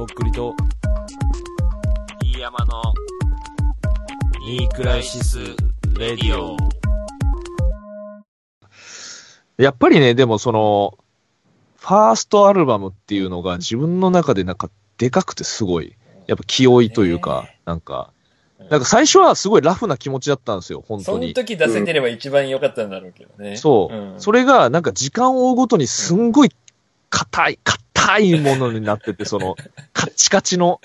とっくりと、飯山の、ニークライシス・レディオ。やっぱりね、でもその、ファーストアルバムっていうのが自分の中でなんかでかくてすごい、やっぱ気負いというか、なんか、なんか最初はすごいラフな気持ちだったんですよ、本その当に。時出せてれば一番良かったんだろうけどね。そう。んそれがなんか時間を追うごとにすんごい硬い、硬いものになってて、その、カッチカチの、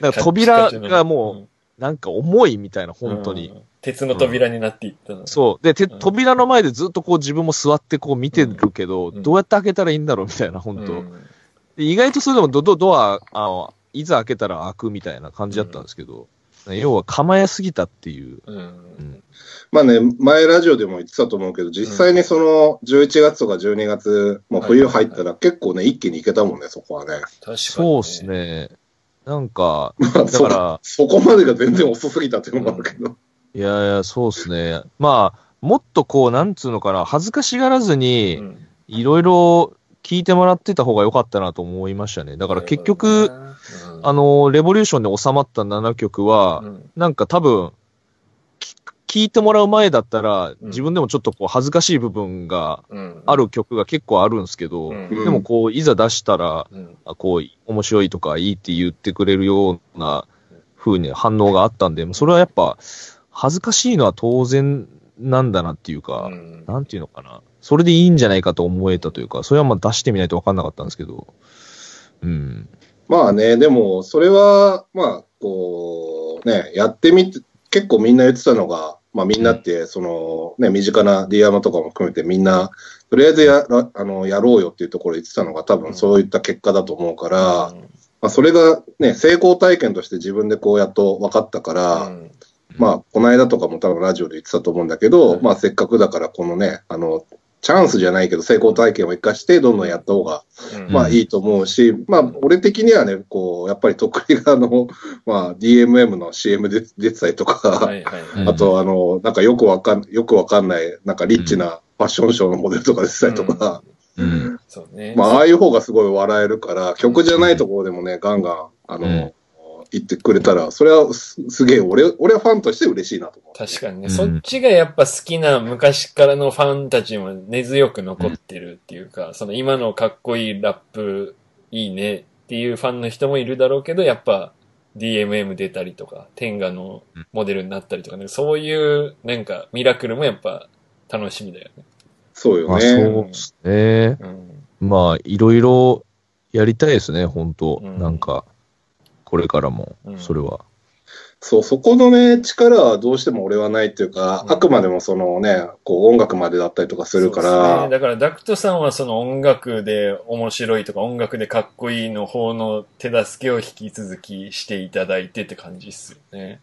なんか扉がもう、なんか重いみたいな、本当に。うん。鉄の扉になっていったの。そう。で、扉の前でずっとこう自分も座ってこう見てるけど、うん。どうやって開けたらいいんだろうみたいな、本当、う意外とそれでもドドドア、あの、いざ開けたら開くみたいな感じだったんですけど、要は構えすぎたっていう。うんまあね、前ラジオでも言ってたと思うけど、実際にその11月とか12月、もう冬入ったら結構ね、一気に行けたもんね、そこはね。確かに、そうです。ね。なんか、まあ、だそから、そこまでが全然遅すぎたっていうのもあるけど。いやいや、そうですね。まあ、もっとこう、なんつうのかな、恥ずかしがらずうに、んいろいろ聞いてもらってた方が良かったなと思いましたね。だから結局、、あの、レボリューションで収まった7曲は、うん。なんか多分、き聞いてもらう前だったら、うん。自分でもちょっとこう恥ずかしい部分がうん。ある曲が結構あるんですけど、うん。でもこう、いざ出したら、うん。あこう、面白いとかいいって言ってくれるような風に反応があったんで、それはやっぱ、恥ずかしいのは当然なんだなっていうか、うん。なんていうのかな。それでいいんじゃないかと思えたというか、それはまあ出してみないと分かんなかったんですけど、うん。まあね、でも、それは、まあ、こう、ね、やってみて、結構みんな言ってたのが、まあみんなって、その、ね、身近な D アマとかも含めてみんな、とりあえずやらあのやろうよっていうところ言ってたのが多分そういった結果だと思うから、まあそれがね、成功体験として自分でこうやっと分かったから、うん。まあ、この間とかも多分ラジオで言ってたと思うんだけど、うん。まあ、せっかくだからこのね、あの、チャンスじゃないけど成功体験を生かしてどんどんやった方が、うんまあいいと思うし、まあ、俺的にはね、こう、やっぱり得意があの、まあ、DMM の CM で出てたりとか。あと、あの、なんかよくわかん、よくわかんない、なんかリッチなファッションショーのモデルとか出てたりとか、うん。そうね。まあ、ああいう方がすごい笑えるから、曲じゃないところでもね、ガンガン、あの、うん言ってくれたら、それはすすげえ、俺、俺はファンとして嬉しいなと思う。確かにね、うんそっちがやっぱ好きな昔からのファンたちにも根強く残ってるっていうか、その今のかっこいいラップいいねっていうファンの人もいるだろうけど、やっぱ DMM 出たりとか、天下のモデルになったりとかね、そういうなんかミラクルもやっぱ楽しみだよね。まあそうよね。そうですね。うん。まあ、いろいろやりたいですね、本当、うんなんか、これからもう、ん。それは。そう、そこのね、力はどうしても俺はないっていうか、うん。あくまでもそのね、こう音楽までだったりとかするかそうですね。ら、だからダクトさんはその音楽で面白いとか音楽でかっこいいの方の手助けを引き続きしていただいてって感じっすよね。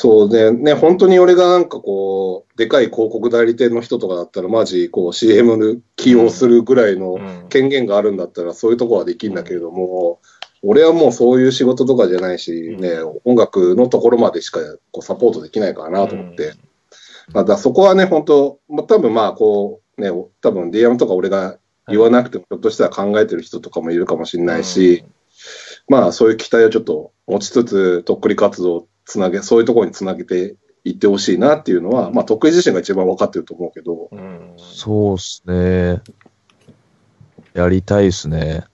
そうでね、本当に俺がなんかこう、でかい広告代理店の人とかだったら、マジこう CM で起用するぐらいのうん。権限があるんだったら、そういうとこはできるんだけれども、俺はもうそういう仕事とかじゃないし、ね、音楽のところまでしかこうサポートできないからなと思って。まあ、だそこはね、本当、まあ、多分まあ、こう、ね、多分 DM とか俺が言わなくても、ひょっとしたら考えてる人とかもいるかもしれないし、まあ、そういう期待をちょっと持ちつつ、とっくり活動をつなげ、そういうところにつなげていってほしいなっていうのは、まあ、とっくり自身が一番分かってると思うけど、そうですね。やりたいですね。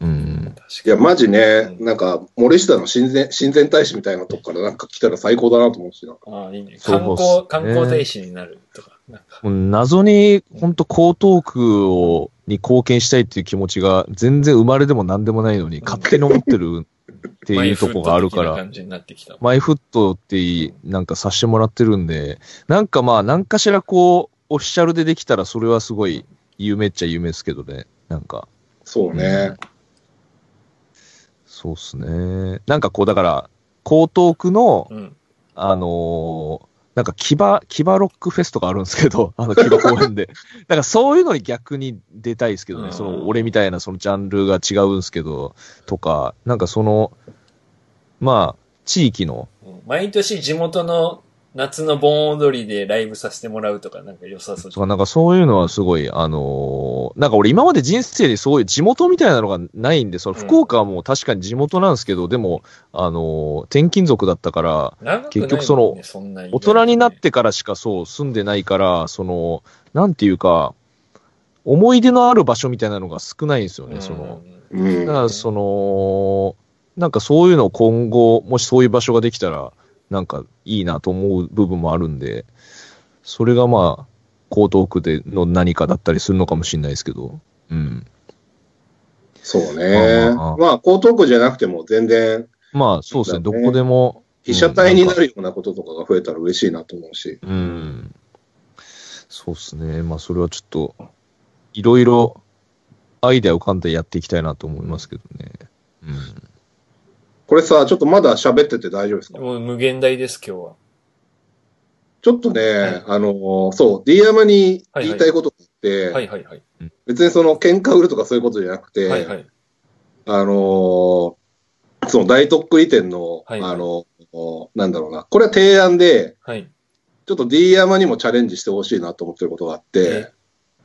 うん。いや、マジね、うんなんか、森下の親善、親善大使みたいなとこからなんか来たら最高だなと思うしな。ああ、いいね。観光、観光大使になるとか。なんかもう謎に、本当江東区を、に貢献したいっていう気持ちが、全然生まれでも何でもないのに、勝手に思ってる っていうとこがあるから、マイフットってきた。マイフットってなんかさせてもらってるんで、なんかまあ、何かしらこう、オフィシャルでできたら、それはすごい、夢っちゃ夢ですけどね。なんか、そうね。そうっすね。なんかこう、だから、江東区の、うん。あのーなんか騎馬、騎馬ロックフェスとかあるんですけど、あの騎馬公園で。だからそういうのに逆に出たいですけどね、うんその俺みたいなそのジャンルが違うんですけど、とか、なんかその、まあ、地域の、毎年地元の夏の盆踊りでライブさせてもらうとかなんか良さそう。じとか、なんかそういうのはすごい、あのーなんか俺今まで人生でそういう地元みたいなのがないんで、そのうん。福岡はもう確かに地元なんですけど、でも、あのー転勤族だったから、ね結局そのそんな大人になってからしかそう住んでないから、その、なんていうか、思い出のある場所みたいなのが少ないんですよね、その。うん。だからその、なんかそういうのを今後、もしそういう場所ができたら、なんかいいなと思う部分もあるんで、それがまあ、江東区での何かだったりするのかもしれないですけど、うん。そうね。まあまあまあ、江東区じゃなくても全然、まあそうですね、ねこでも。被写体になうんるようなこととかが増えたら嬉しいなと思うし。うん。そうですね。まあ、それはちょっと、いろいろ、アイデア浮かんでやっていきたいなと思いますけどね。うん。これさ、ちょっとまだ喋ってて大丈夫ですか？もう無限大です、今日は。ちょっとね、はいあの、そう、D 山に言いたいことがあって、はいはいはい。別にその喧嘩売るとかそういうことじゃなくて、はいはい。あの、その大とっくり店の、はいはいあの、なんだろうな、これは提案で、はい。ちょっと D 山にもチャレンジしてほしいなと思ってることがあって、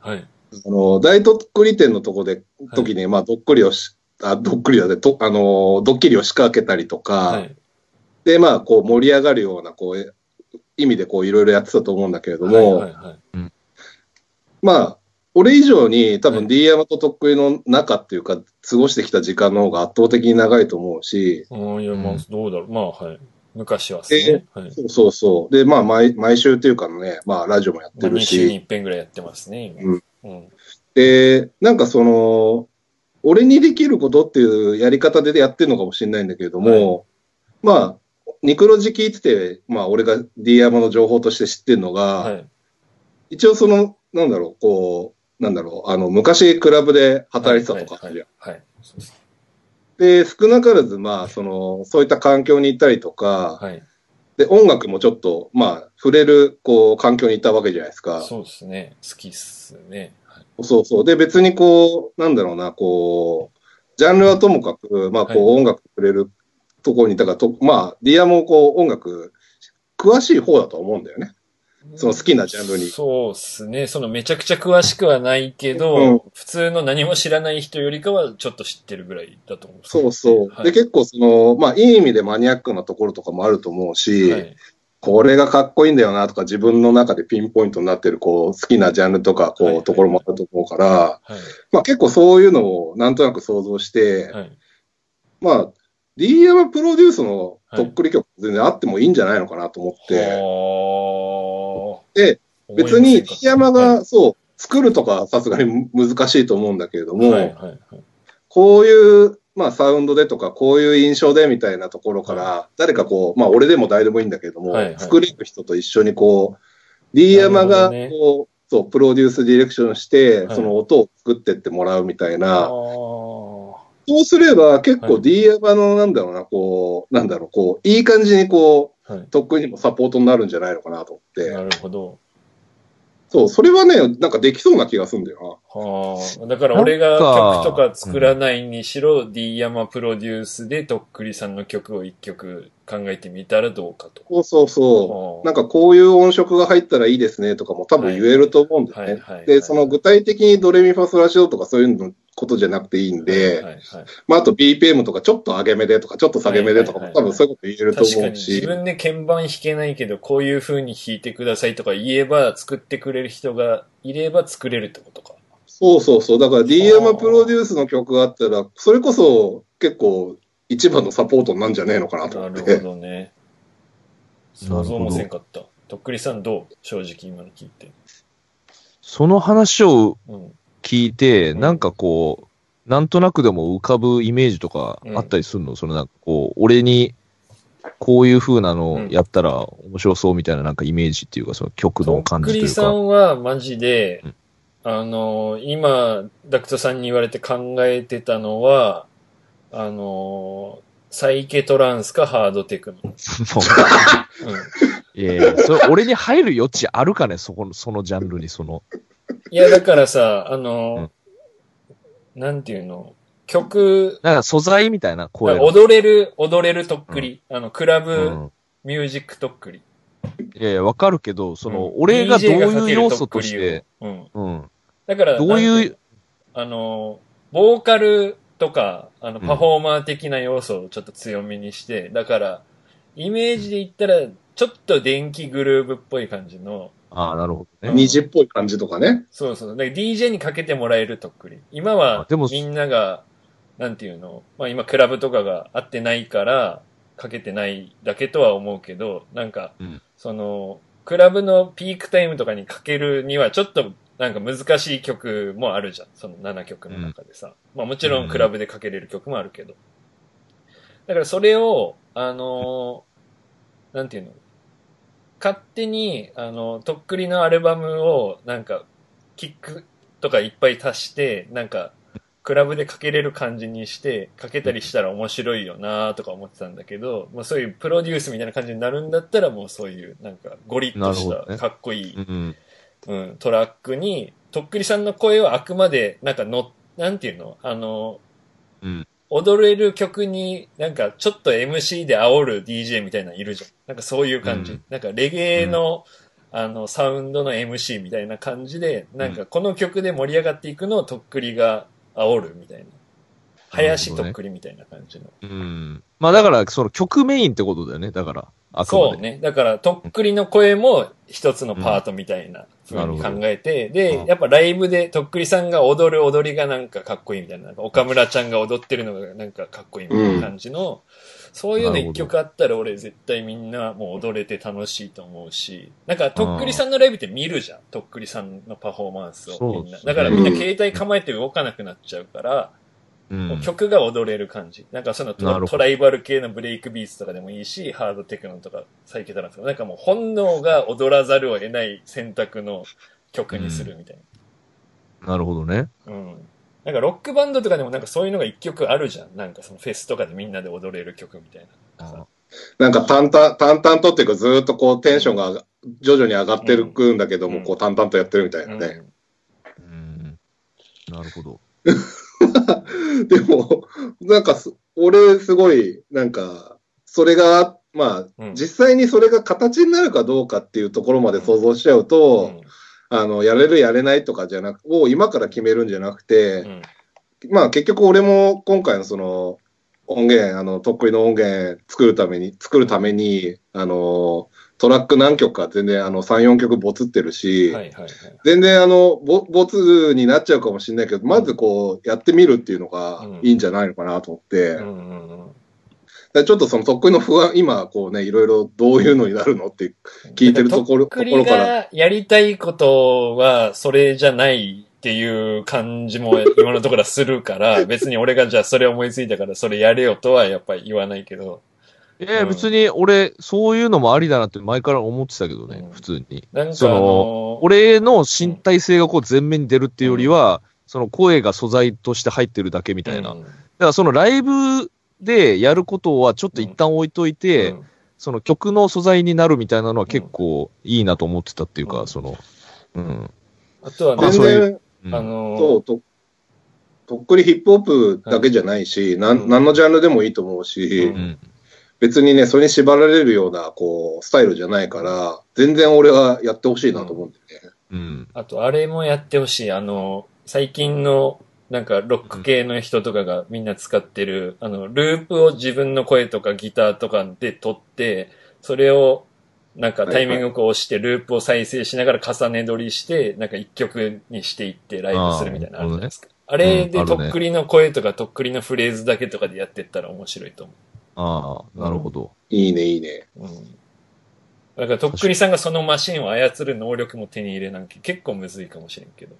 はい。あの、大とっくり店のとこで、時に、まあ、どっくりをし、あ、どっくりだね、と、あの、ドッキリを仕掛けたりとか、はい。で、まあ、こう盛り上がるような、こう、意味でこういろいろやってたと思うんだけれども、はいはいはい。まあ、俺以上に多分はい D 山ととっくりの中っていうか、過ごしてきた時間の方が圧倒的に長いと思うし、うん、いや、まあうん、どうだろう。まあ、はい。昔はですね。はい。そうそうそう。で、まあ、毎、毎週っていうかね、まあ、ラジオもやっまあ、てる2週にし、一遍ぐらいやってますね、今。うん。うん。で、なんかその、俺にできることっていうやり方でやってるのかもしれないんだけれども、まあ、ニクロジ聞いてて、まあ、俺が D 山の情報として知ってるのが、はい。一応その、なんだろう、こう、なんだろう、あの、昔クラブで働いてたとか。はい。はい。で少なからず、まあ、その、そういった環境にいたりとか、はい。で、音楽もちょっと、まあ、触れる、こう、環境にいたわけじゃないですか。そうですね。好きっすね。はい。そうそう。で、別にこう、なんだろうな、こう、ジャンルはともかく、まあ、こう、はい音楽触れるところにいたから、とまあ、ディアもこう、音楽、詳しい方だと思うんだよね。その好きなジャンルにそうですね。そのめちゃくちゃ詳しくはないけど、うん普通の何も知らない人よりかはちょっと知ってるぐらいだと思う。そうそう。はいで、結構その、まあ、いい意味でマニアックなところとかもあると思うし、はい。これがかっこいいんだよなとか、自分の中でピンポイントになってる、こう、好きなジャンルとか、こう、ところもあると思うから、はい。まあ結構そういうのをなんとなく想像して、はい。まあ、D 山プロデュースのとっくり曲全然あってもいいんじゃないのかなと思って、はで、あ別に D 山はが、そう、作るとかさすがに難しいと思うんだけれどい、も。こういう、まあサウンドでとか、こういう印象でみたいなところから、誰かこう、まあ俺でも誰でもいいんだけれども、はいはい。作れる人と一緒にこう、D 山がこう、そう、プロデュースディレクションして、はい。その音を作ってってもらうみたいあな、ー。そうすれば結構はい。D 山のなんだろうな、こう、なんだろう、こう、いい感じにこう、はい。とっくにもサポートになるんじゃないのかなと思って、なるほど。そう、それはね、なんかできそうな気がするんだよはあ。だから俺が曲とか作らないにしろ、D 山プロデュースでとっくりさんの曲を一曲考えてみたらどうかと。な。そうそうそはあう。なんかこういう音色が入ったらいいですねとかも多分言えると思うんだよね。はいで、その具体的にドレミファソラシドとかそういうのことじゃなくていいんで、はいはいはいまああと BPM とかちょっと上げ目でとかちょっと下げ目でとかも多分そういうこと言えると思うし。自分で鍵盤弾けないけど、こういう風に弾いてくださいとか言えば、作ってくれる人がいれば作れるってことか。そうそうそう。だから D 山プロデュースの曲があったら、それこそ結構一番のサポートになるんじゃねえのかなとなる思って。ほどね。想像もせんかった。とっくりさんどう正直今の聞いて。その話をうん。聞いて、うんなんかこう、なんとなくでも浮かぶイメージとかあったりするの、そのなんかこう、俺に、こういう風なのやったら面白そうみたいななんかイメージっていうか、その曲のとっくりさ感じというか。んはマジで、うんあの、今、ダクトさんに言われて考えてたのは、あの、サイケトランスかハードテクノ。もうん。ういやそれ俺に入る余地あるかね、そこの、そのジャンルに、その。いや、だからさ、あの、なんていうの、曲、なんか素材みたいな声の。踊れる、踊れるとっくり。あの、クラブ、うんミュージックとっくり。いやいや、わかるけど、その、うん俺がどういう要素として、うん。うん。だから、どういうあの、ボーカルとか、あの、うんパフォーマー的な要素をちょっと強めにして、だから、イメージで言ったら、ちょっと電気グルーブっぽい感じの、ああ、なるほどね。虹っぽい感じとかね。そうそう。だから DJ にかけてもらえるとっくり。今はあでも、みんなが、なんていうの、まあ今クラブとかが合ってないから、かけてないだけとは思うけど、なんか、うんその、クラブのピークタイムとかにかけるにはちょっとなんか難しい曲もあるじゃん。その7曲の中でさ。まあもちろんクラブでかけれる曲もあるけど。だからそれを、あのーなんていうの？勝手に、あの、とっくりのアルバムを、なんか、キックとかいっぱい足して、なんか、クラブでかけれる感じにして、かけたりしたら面白いよなとか思ってたんだけど、まあそういうプロデュースみたいな感じになるんだったら、もうそういう、なんか、ゴリッとした、かっこいい、うん。うん、トラックに、とっくりさんの声はあくまで、なんかの、なんていうの？あの、うん。踊れる曲になんかちょっと MC で煽る DJ みたいなのいるじゃん。なんかそういう感じ。うんなんかレゲエの、あの、サウンドの MC みたいな感じで、なんかこの曲で盛り上がっていくのをとっくりが煽るみたいな。林とっくりみたいな感じの。うん。まあだから、その曲メインってことだよね。だから、あ。そうね。だから、とっくりの声も一つのパートみたいな風に考えて、うで、んやっぱライブでとっくりさんが踊る踊りがなんかかっこいいみたいな、な岡村ちゃんが踊ってるのがなんかかっこいいみたいな感じの、そういうの一曲あったら俺絶対みんなもう踊れて楽しいと思うし、なんかとっくりさんのライブって見るじゃん。とっくりさんのパフォーマンスをみんな。だからみんな携帯構えて動かなくなっちゃうから、うん。曲が踊れる感じ。なんかそのトトライバル系のブレイクビーツとかでもいいし、ハードテクノとかサイケタランとか、なんかもう本能が踊らざるを得ない選択の曲にするみたいなるほどね。な。うん。なんかロックバンドとかでもなんかそういうのが一曲あるじゃん。なんかそのフェスとかでみんなで踊れる曲みたいな。さなんか淡々、淡々とっていうかずーっとこうテンションが徐々に上がってるくんだけども、うんこう淡々とやってるみたいなね。うんうん。なるほど。でも、なんかす、俺すごい、なんか、それが、まあ、うん。実際にそれが形になるかどうかっていうところまで想像しちゃうと、あの、やれるやれないとかじゃなく、を今から決めるんじゃなくて、うん。まあ結局俺も今回のその音源、あの、とっくりの音源作るために、作るために、あの、トラック何曲か全然あの3、4曲ボツってるし、はいはいはい。全然あの、ボボツになっちゃうかもしれないけど、まずこう、やってみるっていうのがうん。いいんじゃないのかなと思って、だかうんうんうん。らちょっとそのとっくりの不安、今こうね、いろいろどういうのになるのって聞いてるところ、とっくりところから、がやりたいことはそれじゃないっていう感じも今のところはするから、別に俺がじゃあそれ思いついたからそれやれよとはやっぱり言わないけど、いや、うん別に俺、そういうのもありだなって前から思ってたけどね、うん普通に。なんかあそのの、俺の身体性がこう前面に出るっていうよりは、その声が素材として入ってるだけみたいな。うんだからそのライブでやることはちょっと一旦置いといて、うんその曲の素材になるみたいなのは結構いいなと思ってたっていうか、うんその、うん。あとはまあね、全そういう然、うんあの、そう、と、とっくりヒップホップだけじゃないし、なうんん、何のジャンルでもいいと思うし、ううんん。別にね、それに縛られるような、こう、スタイルじゃないから、全然俺はやってほしいなと思うんだよね。うん。あとあれもやってほしい。あの、最近のなんかロック系の人とかがみんな使ってる、あの、ループを自分の声とかギターとかで撮って、それをなんかタイミングをこう押してループを再生しながら重ね撮りして、なんか一曲にしていってライブするみたいなのあるじゃないですか。あれでとっくりの声とかとっくりのフレーズだけとかでやってったら面白いと思ああ、なるほど。いいね、いいね。う。うん。だからとっくりさんがそのマシンを操る能力も手に入れなきゃ結構むずいかもしれんけど。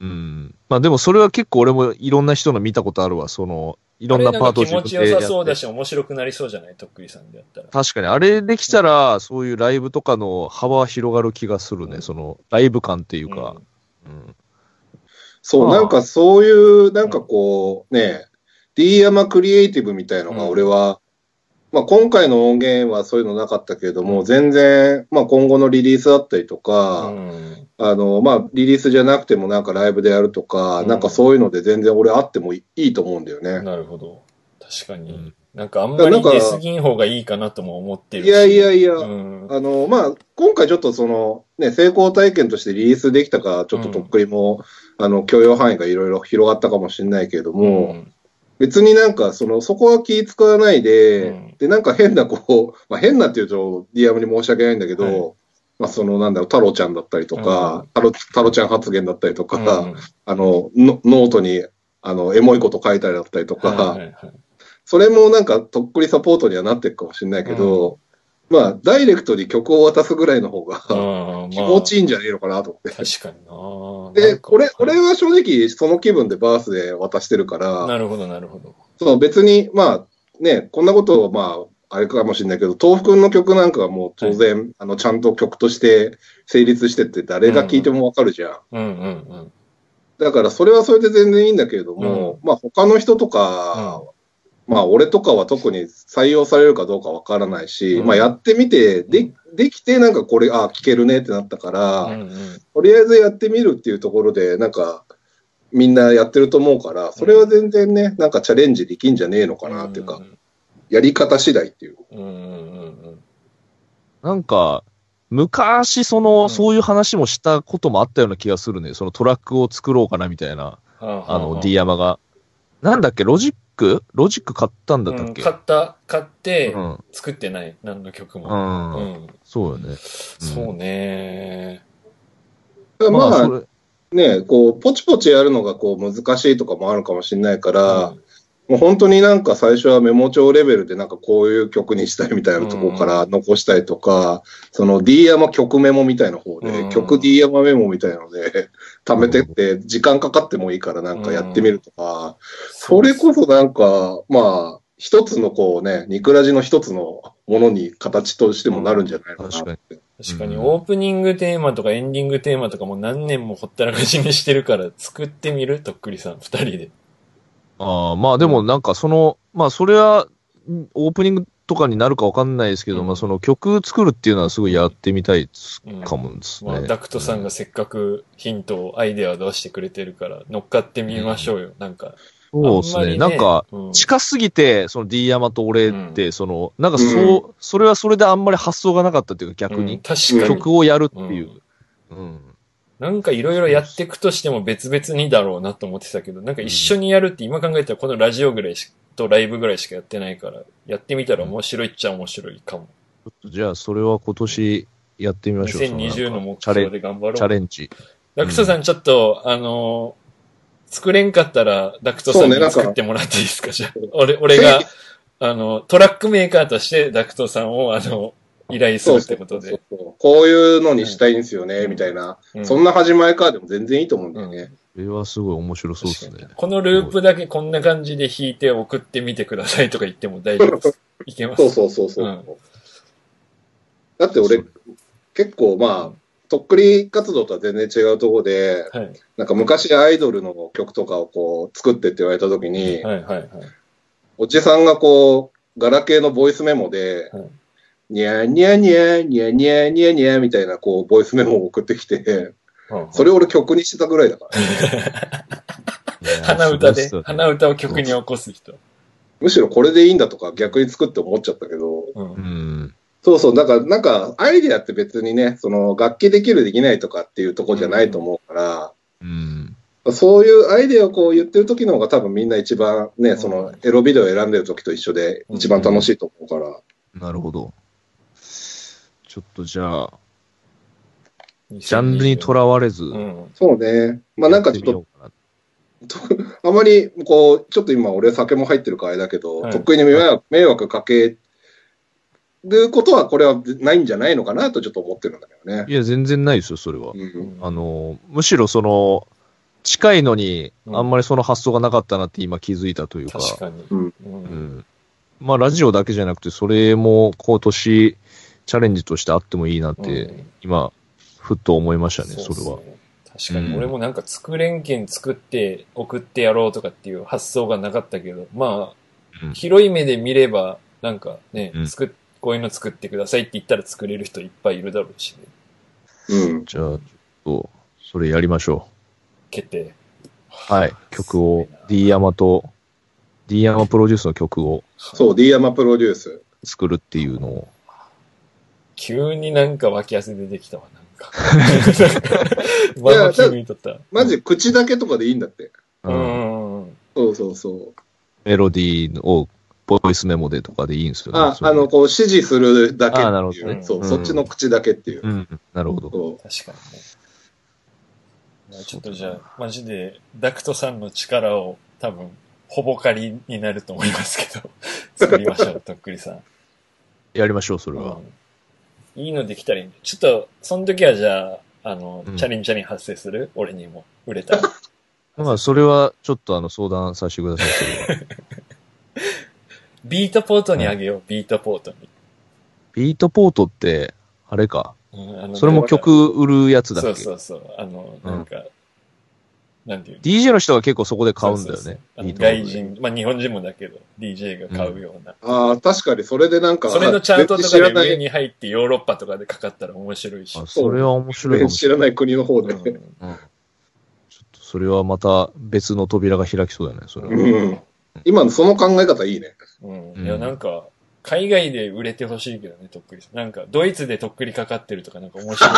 うん。まあでもそれは結構俺もいろんな人の見たことあるわ。その、いろんなパートをあれなんか気持ちよさそうだし。し、面白くなりそうじゃない？とっくりさんでやったら。確かに、あれできたら、そういうライブとかの幅は広がる気がするね。うんその、ライブ感っていうか。うん。そう、なんかそういう、なんかこう、ね、D 山クリエイティブみたいのが俺は、まあ今回の音源はそういうのなかったけれども、うん全然、まあ今後のリリースだったりとうか、ん。あの、まあリリースじゃなくてもなんかライブでやるとか、うんなんかそういうので全然俺あってもいいと思うんだよね。なるほど。確かに。うんなんかあんまり出過ぎん方がいいかなとも思ってるし。いやいやいや、うん。あの、まあ、今回ちょっとその、ね、成功体験としてリリースできたから、ちょっととっくりも、あの、許容範囲がいろいろ広がったかもしれないけれども、うん別になんか、その、そこは気使わないで、うん。で、なんか変な、こう、まあ、変なっていうと、ディアムに申し訳ないんだけど、はい。まあ、その、なんだろう、太郎ちゃんだったりとか、太郎太郎ちゃん発言だったりとか、うんあの、ノノートに、あの、エモいこと書いたりだったりとか、はいはいはい。それもなんか、とっくりサポートにはなっていくかもしれないけど、まあ、ダイレクトに曲を渡すぐらいの方が、うん 気持ちいいんじゃねえのかなと思って。確かにな で、なんか俺、俺は正直その気分でバースで渡してるから、なるほど、なるほど。そう別に、まあね、こんなことをまあ、あれかもしれないけど、豆腐くんの曲なんかはもう当然、あの、ちゃんと曲として成立してて誰が聴いてもわかるじゃん。うんうんうん。だからそれはそれで全然いいんだけれども、まあ他の人とか、まあ俺とかは特に採用されるかどうかわからないし、うん。まあやってみて、で、できてなんかこれ、あ、聴けるねってなったから、うんうん。とりあえずやってみるっていうところで、なんか、みんなやってると思うから、それは全然ね、なんかチャレンジできんじゃねえのかなっていうか、やり方次第っていう。うんうんうんうん。なんか、昔、その、うん。そういう話もしたこともあったような気がするね。そのトラックを作ろうかなみたいな、あの、D ア山が。なんだっけ、ロジックロジック？買ったんだったっけ？買った、買ってう、ん。作ってない、何の曲う。も。うんん。そうよね。そうね。まあ、それね、こう、ポチポチやるのがこう難しいとかもあるかもしれないから、うんもう本当になんか最初はメモ帳レベルでなんかこういう曲にしたいみたいなところから残したりとか、その D 山曲メモみたいな方で、うん曲 D 山メモみたいなので、貯めてって、時間かかってもいいからなんかやってみるとか、それこそなんか、まあ、一つのこうね、ニクラジの一つのものに形としてもなるんじゃないのかなって。確かに、うんオープニングテーマとかエンディングテーマとかも何年もほったらかしにしてるから、作ってみる？とっくりさん、二人で。ああ、まあでもなんかその、まあそれは、んオープニングとかになるかわかんないですけど、うんまあその曲作るっていうのはすごいやってみたいですかもですね。まあ、ダクトさんがせっかくヒントを、アイデアを出してくれてるから、乗っかってみましょうよ。なんか。そうですね。あんまりなんか、うん近すぎて、その D 山と俺って、うその、なんかそう、うそれはそれであんまり発想がなかったっていうか逆うんに、確かに。曲をやるっていう。うん。なんかいろいろやっていくとしても別々にだろうなと思ってたけど、なんか一緒にやるって今考えたらこのラジオぐらいしとライブぐらいしかやってないから、やってみたら面白いっちゃ面白いかも。ちょっとじゃあそれは今年やってみましょう。2020の目チャレン標で頑張ろう。チャレンジ。ダクトさんちょっと、あのー作れんかったら、ダクトさんに作ってもらっていいですか？じゃあ。俺、俺が、あの、トラックメーカーとしてダクトさんを、あの、依頼するっそうそうてことで。そうこういうのにしたいんですよね、みたいな。うんそんな始まりからでも全然いいと思うんだよね。これはすごい面白そうですね。このループだけこんな感じで弾いて送ってみてくださいとか言っても大丈夫です。いけます。そうそうそうそう。うんだって俺、結構まあ、とっくり活動とは全然違うところで、はい。なんか昔アイドルの曲とかをこう作ってって言われた時に、はいはいはい。おじさんがこう、ガラケーのボイスメモで、はいにゃーにゃーにゃーにゃーにゃーにゃーにゃーみたいなこう、ボイスメモを送ってきて、それを俺曲にしてたぐらいだから、いや鼻歌で鼻歌を曲に起こす人。むしろこれでいいんだとか逆に作って思っちゃったけど、うんうん。そうそう、だからなんかアイデアって別にね、その楽器できるできないとかっていうところじゃないと思うから、うん。そういうアイデアをこう言ってる時の方が多分みんな一番ね、そのエロビデオを選んでる時と一緒で一番楽しいと思うから。なるほど。ちょっとじゃあ、ジャンルにとらわれず、うん。そうね。まあなんかちょっと、あまりこう、ちょっと今俺酒も入ってるからあれだけど、はい得意に迷惑迷惑かけることはこれはないんじゃないのかなとちょっと思ってるんだけどね。いや、全然ないですよ、それは。うん。あの、むしろその、近いのに、うんあんまりその発想がなかったなって今気づいたというか、確かに。うんう。うんん。まあ、ラジオだけじゃなくて、それも今年、チャレンジとしてあってもいいなって、うん今、ふっと思いましたね、それは。確かに、うん俺もなんか作れんけん作って送ってやろうとかっていう発想がなかったけど、まあ、うん広い目で見れば、なんかね、こういうの作ってくださいって言ったら作れる人いっぱいいるだろうしね。うん。じゃあ、ちょっと、それやりましょ決定。う。はい。曲を、D 山と、D 山プロデュースの曲をそう、D 山プロデュース。作るっていうのを。急になんか脇汗出てきたわ、なんか。まあまあ気抜いとった。マジ口だけとかでいいんだって。うんうんうん。そうそうそう。メロディーをボイスメモでとかでいいんですよね。あ、あの、こう指示するだけっていう。あなるほどねそう、うんそっちの口だけっていう。うん、なるほど。確かにね。まあちょっとじゃあ、マジで、ダクトさんの力を多分、ほぼ借りになると思いますけど、作りましょう、とっくりさん。やりましょう、それは。うんいいのできたらいいね。ちょっと、その時はじゃあ、あの、うんチャリンチャリン発生する？俺にも、売れたら。まあ、それはちょっとあの相談させてください、それは。ビートポートにあげよう、ビートポートに。ビートポートって、あれか。うんあのそれも曲売るやつだっそうけそうそう。あの、なんか、なんていうの？DJ の人が結構そこで買うんだよそうそうね。外人、まあ日本人もだけど、DJ が買うような。ああ、確かにそれでなんか、それのチャートとかで上に入ってヨーロッパとかでかかったら面白いし。あそれは面白いかもしれない。知らない国の方で。うんうんちょっとそれはまた別の扉が開きそうだね、それは。うん。今のその考え方いいね。うん。うんいや、なんか、海外で売れてほしいけどね、とっくり。なんか、ドイツでとっくりかかってるとかなんか面白い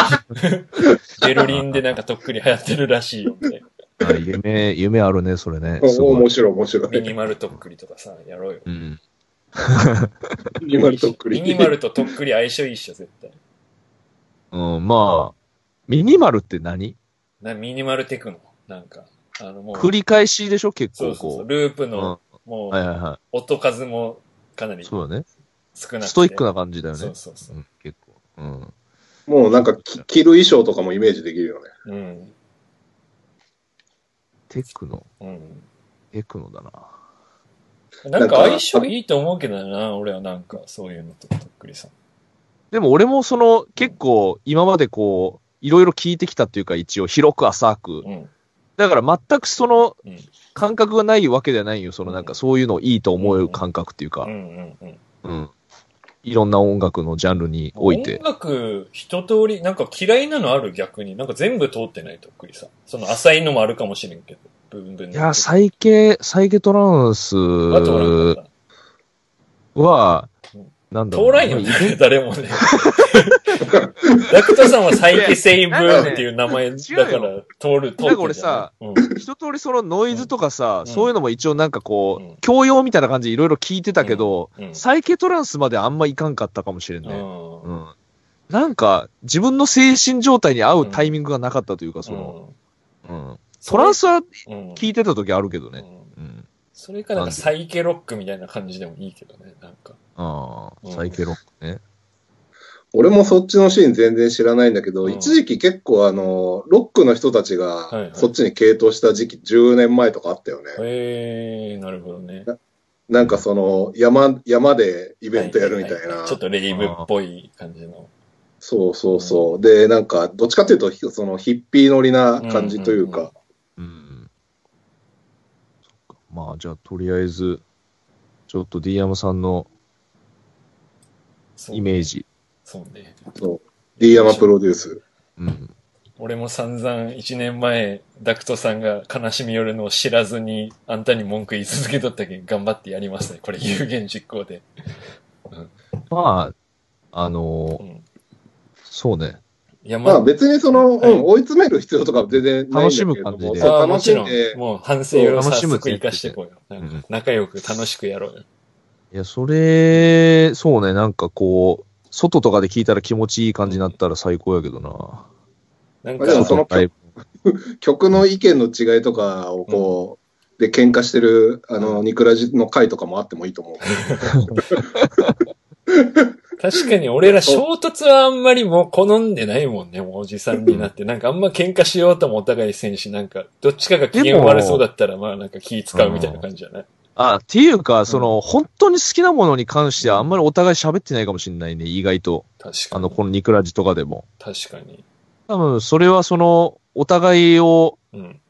し。ベルリンでなんかとっくり流行ってるらしいよ、みたいな。あ夢、夢あるね、それね。面白い面白い。ミニマルとっくりとかさ、やろうよ。うん。ミニマルとっくり。ミニマルととっくり相性いいっしょ、絶対。うん、まあ、ミニマルって何？なミニマルテクノ。なんか、あのもう、繰り返しでしょ？結構そうそうそう、こループう。うん。の、もう、はいはいは音数もかなりい。そうだね。少なくて。ストイックな感じだよね。そうそうそうう。ん、結構。うん。もうなんかき着る衣装とかもイメージできるよね。うん。テクノ。うん。テクノだな。なんか相性いいと思うけどな、俺はなんか、そういうのと、とっくりさん。でも俺もその、結構今までこう、いろいろ聞いてきたっていうか一応広く浅く。うん。だから全くそのうん。感覚がないわけではないよ。そのなんかそういうのいいと思う感覚っていうかうん。うんうん。うん。いろんな音楽のジャンルにおいて音。楽、一通り、なんか嫌いなのある逆に。なんか全部通ってないとっくりさん。その浅いのもあるかもしれんけど。部分分いや、サイケ、サイケトランスはなんだろう通らんよね、誰もね。ダクトさんはサイケセイブーっていう名前だから、通る、通ってる。なんか俺さうん、一通りそのノイズとかさ、うんそういうのも一応なんかこうんう、教養みたいな感じでいろいろ聞いてたけど、うんサイケトランスまであんまいかんかったかもしれんね。うんうん。なんか、自分の精神状態に合うタイミングがなかったというか、その、うん。トランスはうん聞いてた時あるけどね。うんうん。それかなんかサイケロックみたいな感じでもいいけどね、なんか。ああ、うんサイケロックね。俺もそっちのシーン全然知らないんだけど、うん一時期結構あの、ロックの人たちはいはいがそっちに傾倒した時期10年前とかあったよね。へえー、なるほどね。なんかその、山、山でイベントやるみたいなはは。はちょっとレイブっぽい感じの。そうそうそう。で、なんか、どっちかっていうと、ひそのヒッピー乗りな感じといううんうんうん。まあ、じゃあ、とりあえず、ちょっと D 山さんのイメージ。そうね。そう。D 山プロデュース。うん。俺も散々一年前、ダクトさんが悲しみ寄るのを知らずに、あんたに文句言い続けとったけん、頑張ってやりますね。これ有言実行で。まあ、あのーうん。そうね。いや、まあ別にその、はいうん、追い詰める必要とか全然ないんだけれども楽しむ感じでそうああもちろん楽しんで、、もう反省を早楽しむって速生かしていこうよ。なんかうん仲良く楽しくやろうよ。いや、それ、そうね、なんかこう、外とかで聞いたら気持ちいい感じになったら最高やけどな。なんまあでもそのか、ライブ 曲の意見の違いとかをこう、で喧嘩してる、あの、ニクラジの回とかもあってもいいと思う。確かに俺ら衝突はあんまりもう好んでないもんね、もうおじさんになって。なんかあんま喧嘩しようともお互いせんし、なんか、どっちかが機嫌悪そうだったら、まあなんか気使うみたいな感じじゃない？あ、っていうか、その、本当に好きなものに関してはあんまりお互い喋ってないかもしれないね、意外と。確かに。あの、このニクラジとかでも。確かに。多分、それはその、お互いを、うん。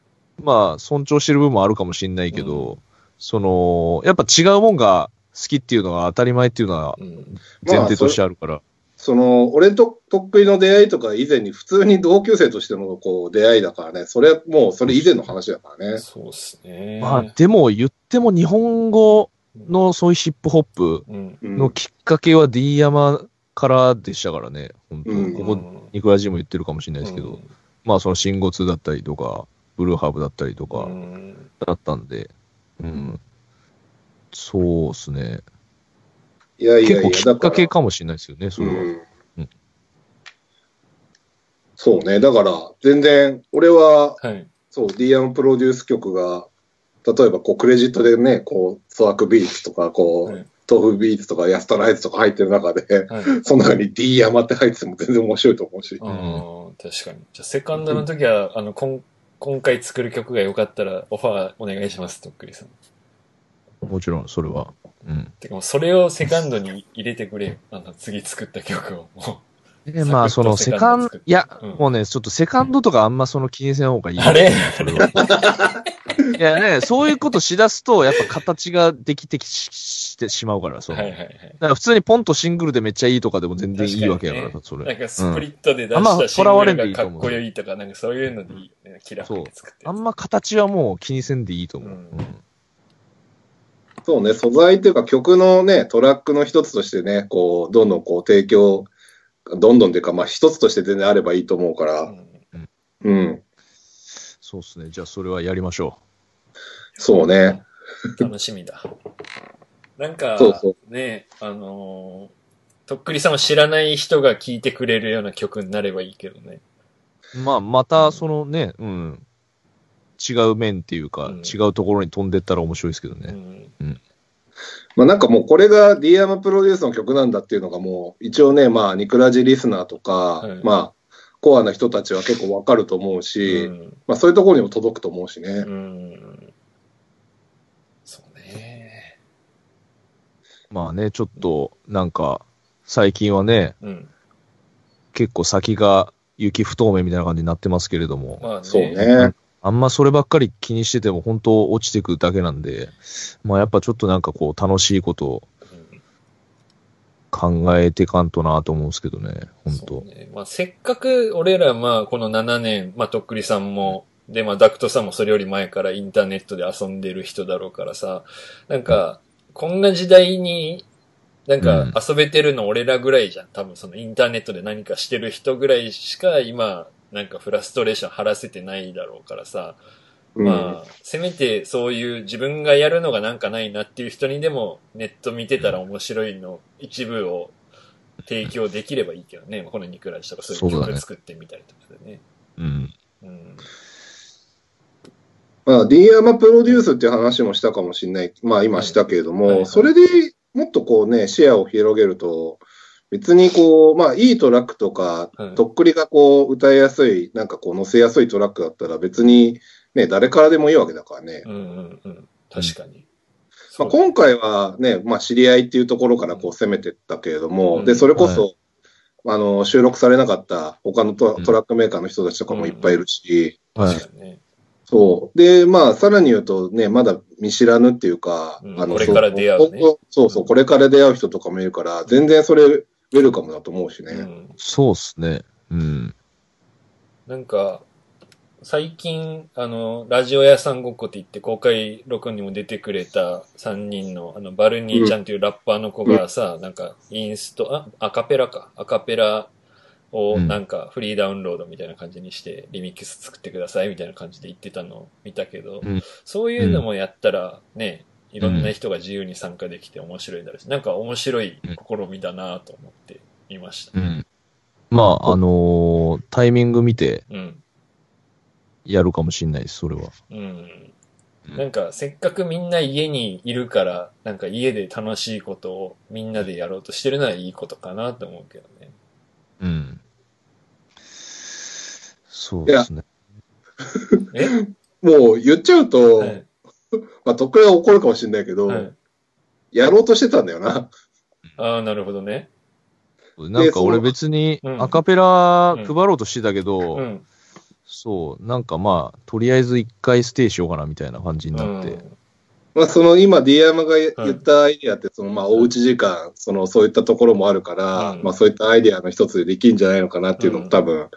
まあ、尊重してる部分もあるかもしれないけど、うその、やっぱ違うもんが好きっていうのが当たり前っていうのはうん。前提としてあるから。その、俺と得意の出会いとか以前に普通に同級生としてのこう出会いだからね、それはもうそれ以前の話だからね。そうっすね。まあ、でも言っても日本語のそういうヒップホップのきっかけは D 山からでしたからね。本当うんここ、ニクラジも言ってるかもしれないですけど、まあそのシンゴ2だったりとか、ブルーハーブだったりとうかん。だったんで、うん。そうですね。いやいやいや、結構きっかけだかかもしれないですよね、それは。らうんうんそうね。だから、全然、俺は、はい。そう、DM プロデュース曲が、例えば、こう、クレジットでね、こう、ソワークビーツとか、こう、はい豆腐ビーツとか、ヤスタライズとか入ってる中で、はい。その中に D 山って入ってても全然面白いと思うし。ああ、確かに。じゃあ、セカンドの時は、あの、こん今回作る曲が良かったら、オファーお願いします、とっくりさん。もちろん、それは。うん。てか、もうそれをセカンドに入れてくれよ。あの、次作った曲を。もで、まあ、そのセカンドいや、うんもうね、ちょっとセカンドとかあんまその気にせん方がいい。うあれ？それはいやね、そういうことしだすと、やっぱ形ができてきししてしまうから、その。はいはいはい。だから普通にポンとシングルでめっちゃいいとかでも全然いいわけやから、それ。なんかスプリットで出あんましたシングルがかっこいいとか、なんかそういうのでいいよね。キラキラ作って。あんま形はもう気にせんでいいと思う。うんうんそうね、素材っていうか曲のね、トラックの一つとしてね、こう、どんどんこう提供、どんどんっていうか、まあ一つとして全然あればいいと思うかうら、んうん、そうですね。じゃあそれはやりましょそうね。楽しみだ。なんかそうそ、ね、あのーとっくりさんは知らない人が聴いてくれるような曲になればいいけどね。う。まあ、また、そのね、うん。違う面っていうか、うん違うところに飛んでったら面白いですけどうね。ん。まあなんかもうこれが D アムプロデュースの曲なんだっていうのがもう、一応ね、まあニクラジリスナーとか、はいまあ、コアな人たちは結構わかると思うし、うんまあそういうところにも届くと思うしね。うん。そうね。まあね、ちょっと、なんか、最近はね、うん。結構先が雪不透明みたいな感じになってますけれども、まあね。そうね。あんまそればっかり気にしてても本当落ちてくだけなんで、まあやっぱちょっとなんかこう楽しいことをうん考えてかんとなと思うんですけどね、本当ね。まあ、せっかく俺らまあこの7年、まあとっくりさんも、でまあダクトさんもそれより前からインターネットで遊んでる人だろうからさ、なんか、こんな時代に、なんか遊べてるの俺らぐらいじゃん。多分そのインターネットで何かしてる人ぐらいしか今、なんかフラストレーション晴らせてないだろうからさ、うんまあ、せめてそういう自分がやるのがなんかないなっていう人にでもネット見てたら面白いの一部を提供できればいいけどね。このニクラジとかそういう曲作ってみたりとかでね。うん。うん。まあ D アマプロデュースっていう話もしたかもしれない。まあ今したけれども、はいはいそれでもっとこうね、シェアを広げると、別にこう、まあいいトラックとか、はいとっくりがこう歌いやすい、なんかこう乗せやすいトラックだったら別にね、誰からでもいいわけだからね。うんうんうん。確かに。まあ、今回はね、まあ、知り合いっていうところからこう攻めてったけれども、うんで、それこそ、あの、収録されなかった他のトトラックメーカーの人たちとかもいっぱいいるし、はい。確かにね。そう。で、まあ、さらに言うとね、まだ見知らぬっていうか、うんこれから出会うねそうそうそう、これから出会う人とかもいるから、全然それ、ウェルカムだと思うしね。うん。そうっすね。うん。なんか、最近、あの、ラジオ屋さんごっこって言って公開録音にも出てくれた3人の、あの、バルニーちゃんっていうラッパーの子がさ、なんか、インスト、あ、アカペラか。アカペラをうんなんかフリーダウンロードみたいな感じにして、リミックス作ってくださいみたいな感じで言ってたのを見たけど、うんそういうのもやったらね、いろんな人が自由に参加できて面白いだろうし、なんか面白い試みだなと思って見ました。うん。まあ、あのータイミング見てうん。やるかもしんないです、それは。うん。うんなんか、せっかくみんな家にいるから、なんか家で楽しいことをみんなでやろうとしてるのはいいことかなと思うけどね。うん。そうですね。え？もう言っちゃうと、はい。まあ、とっくりは怒るかもしれないけど、はい。やろうとしてたんだよな。ああ、なるほどね。なんか俺別にうんアカペラ配ろうとしてたけど、うん。そう、なんかまあ、とりあえず一回ステイしようかなみたいな感じになって。まあ、その今 D 山が言ったアイディアって、そのまあ、おうち時間、そのそういったところもあるから、うんまあ、そういったアイディアの一つでできるんじゃないのかなっていうのうんも多分、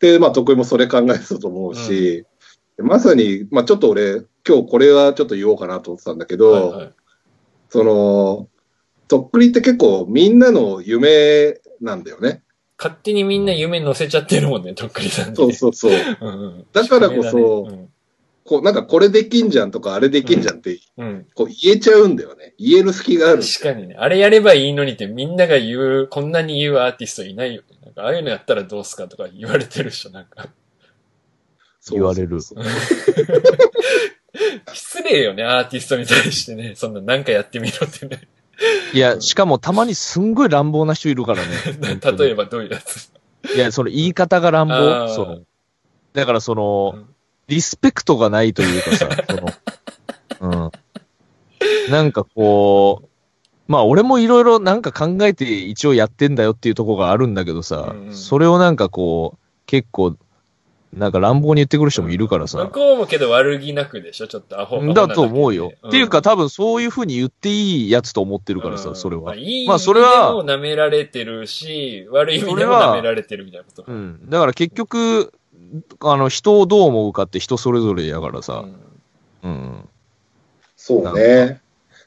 で、まあ、得意もそれ考えてたと思うし、まさに、まあ、ちょっと俺、今日これはちょっと言おうかなと思ってたんだけど、はいはい。その、とっくりって結構みんなの夢なんだよね。勝手にみんな夢乗せちゃってるもんね、とっくりさんに。そうそうそう。うんうん。だからこそこう、なんかこれできんじゃんとか、あれできんじゃんって。こう言えちゃうんだよね。言える隙がある。確かにね。あれやればいいのにってみんなが言う、こんなに言うアーティストいないよね。なんかああいうのやったらどうすかとか言われてる人、なんか。言われるそう 失礼よね、アーティストに対してね。そんななんかやってみろってね。いや、しかもたまにすんごい乱暴な人いるからね。例えばどういうやつ？いや、その言い方が乱あ暴。ーその、だからその、うんリスペクトがないというかさ、その、うん。なんかこう、まあ俺もいろいろなんか考えて一応やってんだよっていうところがあるんだけどさ、うんうんそれをなんかこう、結構、なんか乱暴に言ってくる人もいるからさ向、こうもけど悪気なくでしょ？ちょっとアホだと思うよ。っていうかん多分そういう風に言っていいやつと思ってるからさ、うんそれは。まあ、いい意まあ味それはでも舐められてるし、悪い意味でも舐められてるみたいなことか。うん。だから結局、あの、人をどう思うかって人それぞれやからさ、うん。そうね。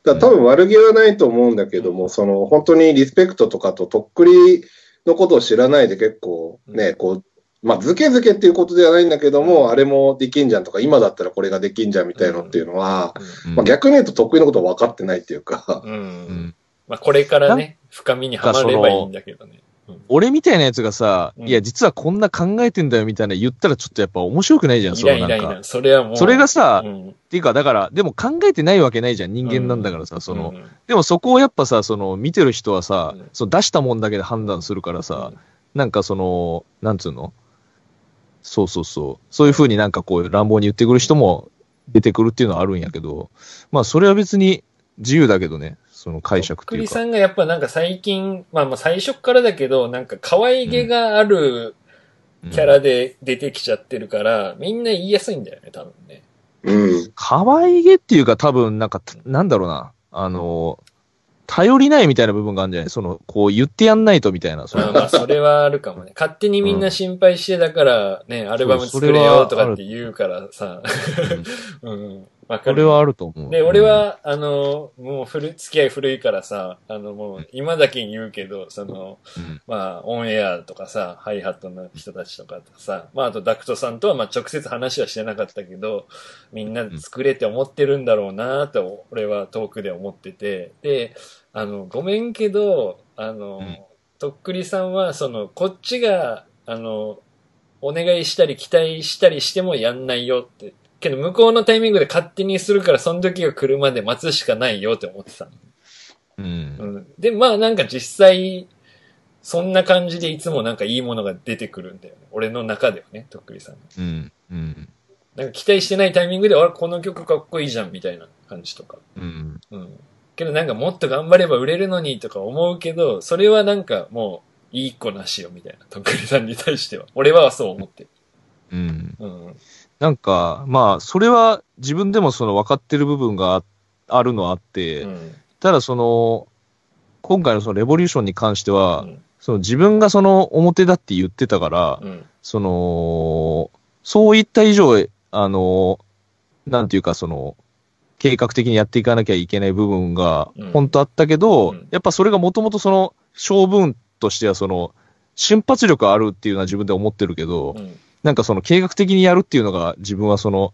だ多分悪気はないと思うんだけども、その本当にリスペクトとかととっくりのことを知らないで結構ね、うんこう、まあ、ずけずけっていうことではないんだけども、あれもできんじゃんとか、今だったらこれができんじゃんみたいのっていうのは、うん。まあ、逆に言うと得意のこと分かってないっていうか、うん。まあ、これからね、深みにはまればいいんだけどね。俺みたいなやつがさ、うん。いや、実はこんな考えてんだよみたいな言ったらちょっとやっぱ面白くないじゃん、いそのなんか。それはもう。それがさ、っうん、ていうか、だから、でも考えてないわけないじゃん、人間なんだからさ、その、うん。でもそこをやっぱさ、その、見てる人はさ、うん。その出したもんだけで判断するからさ、なんかその、なんつうのそうそうそう。そういう風になんかこう乱暴に言ってくる人も出てくるっていうのはあるんやけど、まあそれは別に自由だけどね、その解釈っていうか。栗さんがやっぱなんか最近、まあまあ最初っからだけど、なんか可愛げがあるキャラで出てきちゃってるから、みんな言いやすいんだよね、多分ね。うん。可愛げっていうか多分なんか、なんだろうな、あの、頼りないみたいな部分があるんじゃない？その、こう言ってやんないとみたいな。そのまあまあ、それはあるかもね。勝手にみんな心配してだから、ね、アルバム作れよとかって言うからさ。うん。わかる。これはあると思う。で、俺は、あの、もう古、付き合い古いからさ、あの、もう、今だけ言うけど、その、うん、まあ、オンエアとかさ、ハイハットの人たちとかとさ、まあ、あとダクトさんとは、まあ、直接話はしてなかったけど、みんな作れって思ってるんだろうなと、俺は遠くで思ってて、で、あの、ごめんけど、あの、うんとっくりさんは、その、こっちが、あの、お願いしたり期待したりしてもやんないよって。けど、向こうのタイミングで勝手にするから、その時が来るまで待つしかないよって思ってたの。うん。うん。で、まあなんか実際、そんな感じでいつもなんかいいものが出てくるんだよね。俺の中ではね、とっくりさん。うん。うん。なんか期待してないタイミングで、あれ、この曲かっこいいじゃん、みたいな感じとか。うん。うん。けどなんかもっと頑張れば売れるのにとか思うけど、それはなんかもう、いい子なしよ、みたいな。とっくりさんに対しては。俺はそう思ってる。うん。うん。なんか、まあ、それは自分でもその分かってる部分がああるのはあって、うん。ただその、今回のそのレボリューションに関しては、うんその自分がその表だって言ってたから、うん。その、そういった以上、あの、なんていうかその、計画的にやっていかなきゃいけない部分がうん本当あったけど、うんやっぱそれがもともとその、性分としてはその、瞬発力あるっていうのは自分で思ってるけど、うん。なんかその計画的にやるっていうのが自分はその、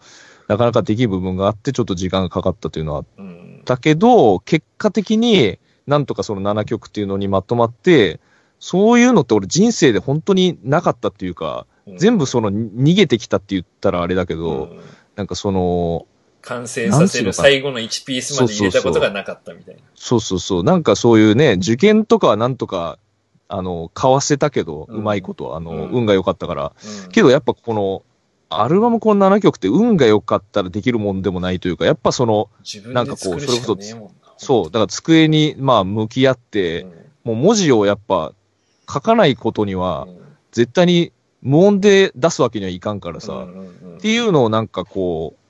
なかなかできる部分があってちょっと時間がかかったというのはあっうん。たけど、結果的になんとかその7曲っていうのにまとまって、そういうのって俺人生で本当になかったっていうか、全部そのに逃げてきたって言ったらあれだけど、うんなんかその、完成させる最後の1ピースまで入れたことがなかったみたいな。そうそうそう、なんかそういうね、受験とかはなんとか、あの、買わせたけど、ううんまいこと、あの、うん。運が良かったから。うん。けどやっぱこの、アルバムこの7曲って運が良かったらできるもんでもないというか、やっぱその、なんかこう作るしかねえもんな。そう、だから机に、まあ、向き合って、うん。もう文字をやっぱ書かないことにはう、ん。絶対に無音で出すわけにはいかんからさ、っていうのをなんかこう、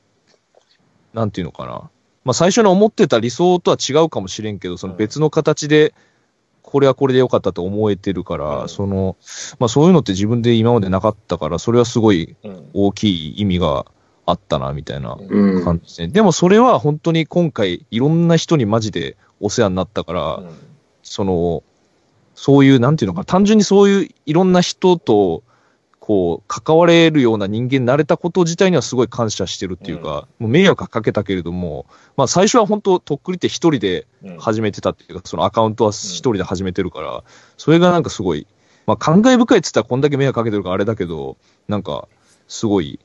なんていうのかな。まあ最初に思ってた理想とは違うかもしれんけど、その別の形で、これはこれでよかったと思えてるから、うんその、まあそういうのって自分で今までなかったから、それはすごいうん大きい意味があったな、みたいなうん。感じですね。でもそれは本当に今回、いろんな人にマジでお世話になったから、うんその、そういう、なんていうのかな、単純にそういういろんな人と、こう、関われるような人間になれたこと自体にはすごい感謝してるっていうか、もう迷惑はかけたけれども、まあ最初は本当、とっくりって一人でうん始めてたっていうか、そのアカウントは一人で始めてるから、それがなんかすごい、まあ感慨深いって言ったらこんだけ迷惑かけてるからあれだけど、なんか、すごい、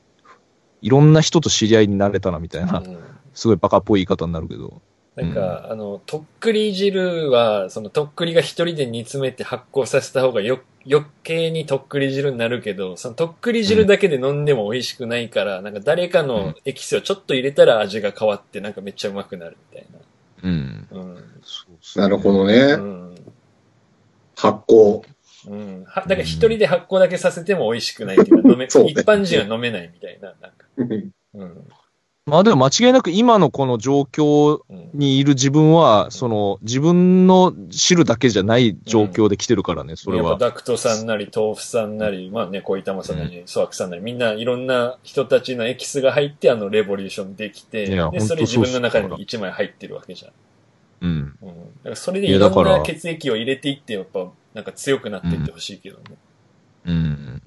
いろんな人と知り合いになれたなみたいな、うんすごいバカっぽい言い方になるけど。なんか、あの、とっくり汁は、そのとっくりが一人で煮詰めて発酵させた方がよ、余計にとっくり汁になるけど、そのとっくり汁だけで飲んでも美味しくないから、なんか誰かのエキスをちょっと入れたら味が変わって、なんかめっちゃうまくなるみたいうん。な。うん。そうそうなるほどね。うん。発酵。うん。は、だから一人で発酵だけさせても美味しくないっていうか、飲め、そうね一般人は飲めないみたいな、なんか。うん。まあでも間違いなく今のこの状況うん。にいる自分は、その自分の汁だけじゃない状況で来てるからね、それは。やっぱダクトさんなり、豆腐さんなり、まあね、小玉さんなり、ソワクさんなり、みんないろんな人たちのエキスが入って、あの、レボリューションできて、で、それ自分の中に一枚入ってるわけじゃん。うん。うん。だからそれでいろんな血液を入れていって、やっぱ、なんか強くなっていってほしいけどね。うん。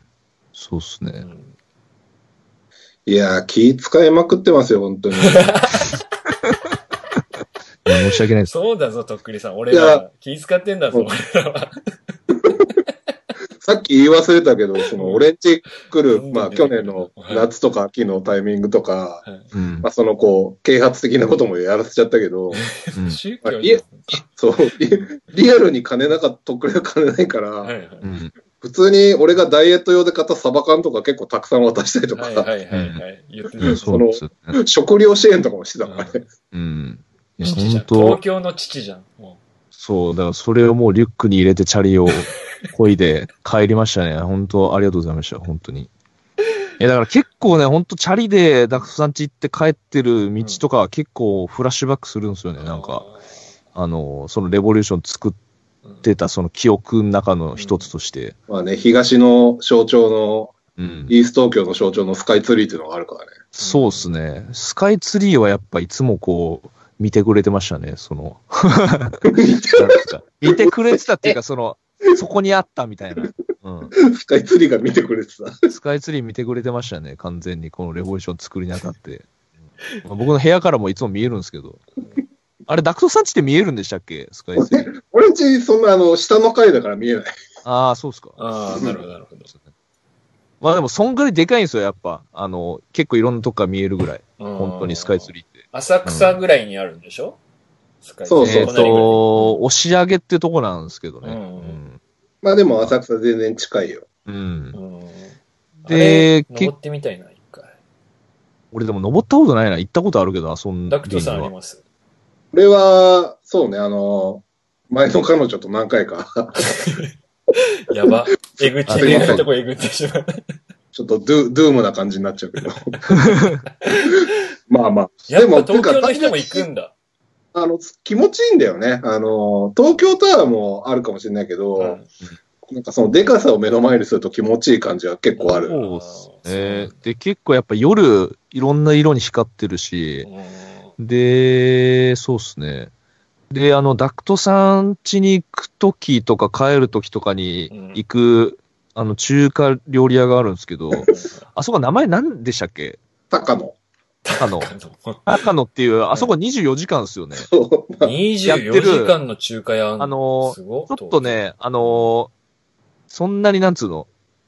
そうっすね。うん。いやー、気使いまくってますよ、本当に。いや申し訳ないです。そうだぞ、とっくりさん。俺いやら、気遣ってんだぞ、うん俺らは。さっき言い忘れたけど、その、俺んち来る、うんまあ、去年の夏とか秋のタイミングとか、うんまあ、その、こう、啓発的なこともやらせちゃったけど、うん宗教いえそう、リリアルに金なかった、とっくりは金ないから、はいはい。うん。普通に俺がダイエット用で買ったサバ缶とか結構たくさん渡したりとか、はいはいはい。食料支援とかもしてたからね。うん。いや。本当東京の父じゃん。もそう、だからそれをもうリュックに入れてチャリを漕いで 帰りましたね。本当ありがとうございました。本当に。いや、だから結構ね、本当チャリでダクさん家行って帰ってる道とかは結構フラッシュバックするんですよね。うなんか、。あの、そのレボリューション作ってたその記憶の中の一つとして。まあね、東の象徴の、うん。イースト東京の象徴のスカイツリーっていうのがあるからね。そうですね。スカイツリーはやっぱいつもこう、見てくれてましたね、その。見てくれてたっていうか、その、そこにあったみたいな。うん。スカイツリーが見てくれてた。スカイツリー見てくれてましたね、完全に、このレボリューション作りにあたって。まあ僕の部屋からもいつも見えるんですけど。あれ、ダクトさんちって見えるんでしたっけ？スカイツリー。俺んちそんなあの、下の階だから見えない。ああ、そうっすか。ああ、なるほど、なるほど。まあでも、そんぐらいでかいんですよ、やっぱ。あの、結構いろんなとこから見えるぐらい。本本当にスカイツリーって。浅草ぐらいにあるんでしょ、スカイツリーそうそうえっ、と、押し上げってとこなんですけどね。うんまあでも浅草全然近いよ。うん。うんうん。でで、登ってみたいな、一回。俺でも登ったことないな。行ったことあるけど、遊んでダクトさんあります？これは、そうね、あの、前の彼女と何回か、やば。えぐちのやるとこえぐってしまう。ちょっとドゥ、ドゥームな感じになっちゃうけど。まあまあ。でも京の人も行くんだ。あの、気持ちいいんだよね。あの、東京タワーもあるかもしれないけど、うんなんかそのデカさを目の前にすると気持ちいい感じは結構ある。そうっすね。で、結構やっぱ夜、いろんな色に光ってるし、うんで、そうっすね。で、あの、ダクトさん家に行くときとか帰るときとかに行く、あの、中華料理屋があるんですけど、あそこ名前何でしたっけ？高野。高野。高野っていう、あそこ24時間ですよね。そう。まあ24時間の中華屋あのちょっと、ね、あのそんなになんつうの、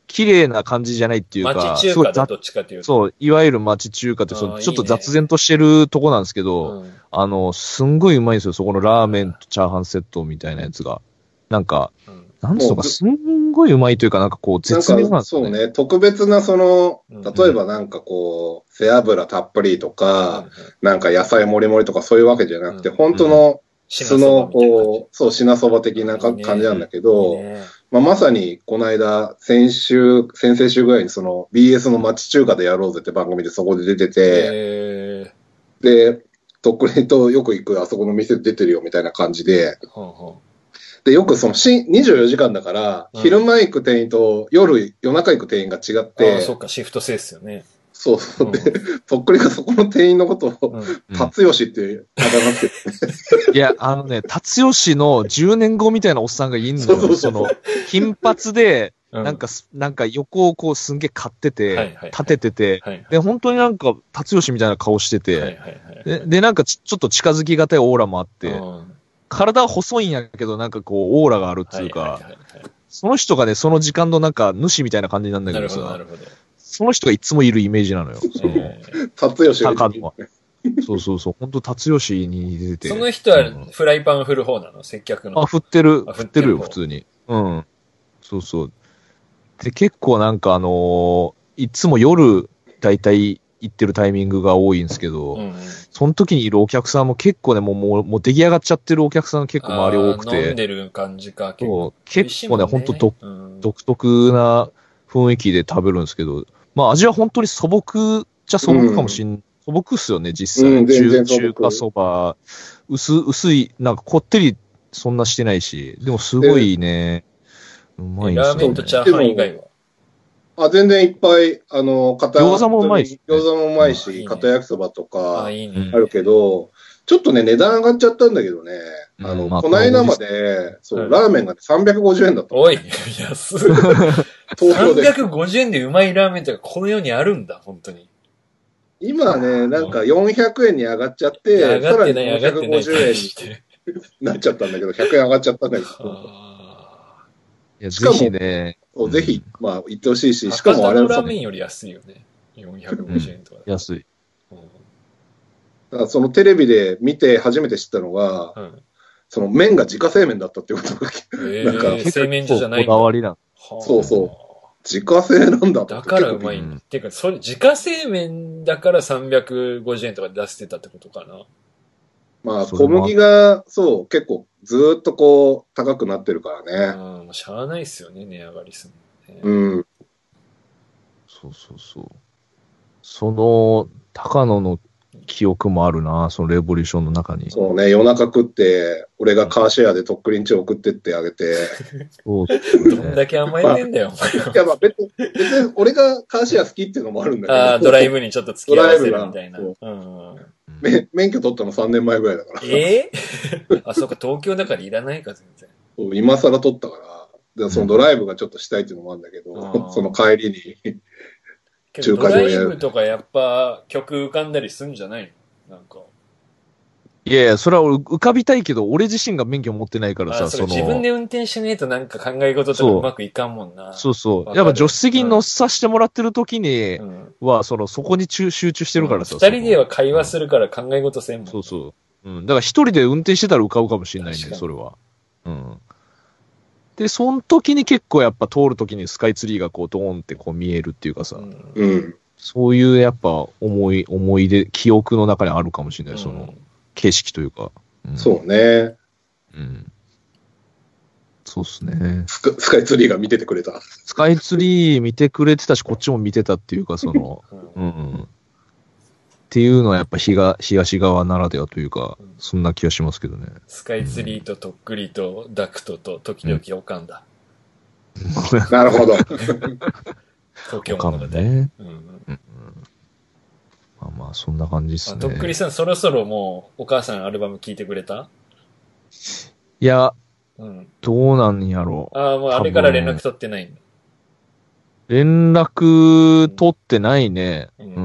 綺麗な感じじゃないっていうか、町中すごい雑華だどっちかというと。そう、いわゆる町中華って、そのちょっと雑然としてるとこなんですけど、うん。あの、すんごいうまいんですよ。そこのラーメンとチャーハンセットみたいなやつが。なんか、うん。なんつうのか、すんごいうまいというか、なんかこう、絶妙なんか、ですよね。そうね、特別なその、うん。例えばなんかこう、背脂たっぷりとか、うん。なんか野菜もりもりとかそういうわけじゃなくて、うん。本当の品素の、そばみたいな感じ。こう、そう、品そば的な感じなんだけど、いいねまあ、まさにこの間、先週、先々週ぐらいにその BS の町中華でやろうぜって番組でそこで出てて、えで、とっくりとよく行くあそこの店出てるよみたいな感じで、ーほんほんで、よくそのし24時間だから、うん。昼間行く店員と夜、夜中行く店員が違っああ、そてっ、か、シフト制っすよね。そうそう。で、とっくりがそこの店員のことを、うん。達吉ってあだ名っていや、あのね、達吉の10年後みたいなおっさんがいんのよ。その、金髪で、うなんかす、なんか横をこうすんげえ買ってて、立ててて、はいで、本当になんか、達吉みたいな顔してて。でで、なんかちちょっと近づきがたいオーラもあって、うん。体は細いんやけど、なんかこう、オーラがあるっていうか、その人がね、その時間のなんか、主みたいな感じなんだけどなるほど、なさる、ほど。その人がいつもいるイメージなのよ。そのえー達吉が高野は。そうそうそう、本当達吉に似てて。その人はうんフライパン振る方なの？接客の。あ、振ってるあ、振ってるよ、振ってる方普通に。うん。そうそう。で、結構なんかあのーいつも夜、だいたい行ってるタイミングが多いんですけど、うんうんその時にいるお客さんも結構ね、もう、もう、もう出来上がっちゃってるお客さんが結構周り多くあー飲んて、でる感じか、結そ構う。結構ね、ほんと独うん独特な雰囲気で食べるんですけど、まあ味は本当に素朴じゃ素朴かもしん、素朴っすよね、実際。うん中中華そば、薄、薄い、なんかこってりそんなしてないし、でもすごいね、うまいんですよ、ね。ラーメンとチャーハン以外は？あ、全然いっぱい、あの、片餃子もうまいし餃子もうまいうんいいし、ね片焼きそばとあかあ、いいねあ。るけど、ちょっとね、値段上がっちゃったんだけどね、あの、うんまあこの間まで、そう、うんラーメンがね350円だったの。おい、安い。東京で。350円でうまいラーメンとかこの世にあるんだ、本当に。今ね、なんか400円に上がっちゃって、上がってない、さらに上がってない。450円して。になっちゃったんだけど、100円上がっちゃったんだけど、あいや、しかもね、そうぜひ、まあ、行ってほしいし、ーしかもあれ博多のラそーメンより安いよね。450円とか。安い。うんだそのテレビで見て初めて知ったのが、うんその麺が自家製麺だったっていうことが、えなんかー、製麺所じゃない。こだわりなの。はあそうそ自家製なんだだからうまいんだ。うんていうか、それ、自家製麺だから350円とかで出してたってことかな。まあ、小麦が、そう、結構ずーっとこう、高くなってるからね。うん、もうしゃあないっすよね、値上がりするのね。うん。そうそうそう。その、高野の記憶もあるな、そのレボリューションの中に。そうね、夜中食って、俺がカーシェアでとっくりんち送ってってあげて。そうですどん。だけ甘えてんだよ、お前 いや、まあ別に、別に俺がカーシェア好きっていうのもあるんだけど。ああ、ドライブにちょっと付き合わせるみたいな。ドうん。め免許取ったの3年前ぐらいだから。えー？あ、そうか、東京だからいらないか、全然。そう今更取ったから。で、そのドライブがちょっとしたいっていうのもあるんだけど、うんその帰りに。中華料理屋イブとかやっぱ曲浮かんだりすんじゃないの？なんか。いやいや、それは俺浮かびたいけど、俺自身が免許持ってないからさ、あ、その。自分で運転しねえとなんか考え事とかうまくいかんもんな。そうそう。やっぱ助手席に乗させてもらってる時にうん。は、その、そこに集集中してるからさ。二人では会話る。するから考え事せんもん。そうそう。うん。だから一人で運転してたら浮かぶかもしれないんで、確かにそれは。うん。で、その時に結構やっぱ通る時にスカイツリーがこうドーンってこう見えるっていうかさ、うん。うん。そういうやっぱ思い、思い出、記憶の中にあるかもしれない、そのうん景色というか。うんそうね。うん。そうっすね。スカスカイツリーが見ててくれた。スカイツリー見てくれてたし、こっちも見てたっていうか、その、うんうん。っていうのはやっぱ東東側ならではというかうん、そんな気がしますけどね。スカイツリーととっくりとダクトと時々おかんだ。なるほど。東京か物語。もね。うんまあまあ、そんな感じですあね。とっくりさん、そろそろもうお母さんアルバム聞いてくれた？いや、うん。どうなんやろう。ああ、もうあれから連絡取ってないんだ。連絡取ってないね。ううんん。